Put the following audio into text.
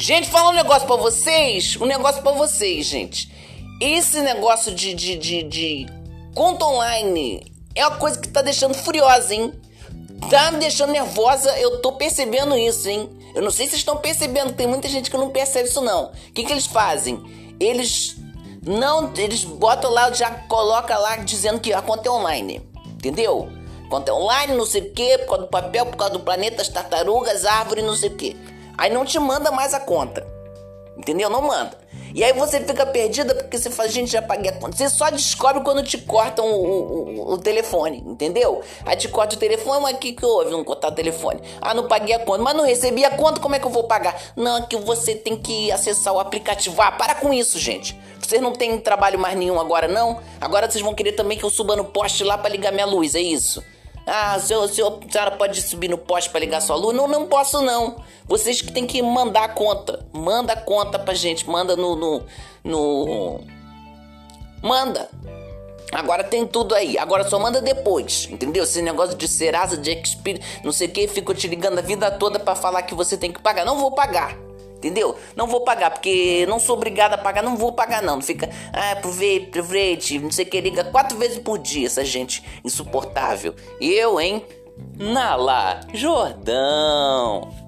Gente, falar um negócio pra vocês. Um negócio pra vocês, gente. Esse negócio de, de, de, de conta online é uma coisa que tá deixando furiosa, hein? Tá me deixando nervosa, eu tô percebendo isso, hein? Eu não sei se vocês estão percebendo, tem muita gente que não percebe isso não. O que, que eles fazem? Eles não, eles botam lá, já coloca lá dizendo que a conta é online, entendeu? Conta é online, não sei o que, por causa do papel, por causa do planeta, as tartarugas, árvores, não sei o que. Aí não te manda mais a conta, entendeu? Não manda. E aí você fica perdida porque você fala, gente, já paguei a conta. Você só descobre quando te cortam o, o, o telefone, entendeu? Aí te corta o telefone, mas o que, que houve? Não cortar o telefone. Ah, não paguei a conta. Mas não recebi a conta, como é que eu vou pagar? Não, é que você tem que acessar o aplicativo. Ah, para com isso, gente. Vocês não têm trabalho mais nenhum agora, não? Agora vocês vão querer também que eu suba no poste lá para ligar minha luz, é isso? Ah, senhor, senhor, a senhora pode subir no poste para ligar sua luz? Não, não posso não. Vocês que tem que mandar a conta. Manda a conta pra gente. Manda no. no, no... Manda. Agora tem tudo aí. Agora só manda depois. Entendeu? Esse negócio de Serasa, de Experian, não sei o que, fico te ligando a vida toda para falar que você tem que pagar. Não vou pagar. Entendeu? Não vou pagar, porque não sou obrigado a pagar, não vou pagar não. Fica, ah, aproveite, aproveite, não sei o que, liga quatro vezes por dia essa gente insuportável. Eu, hein? Nala Jordão.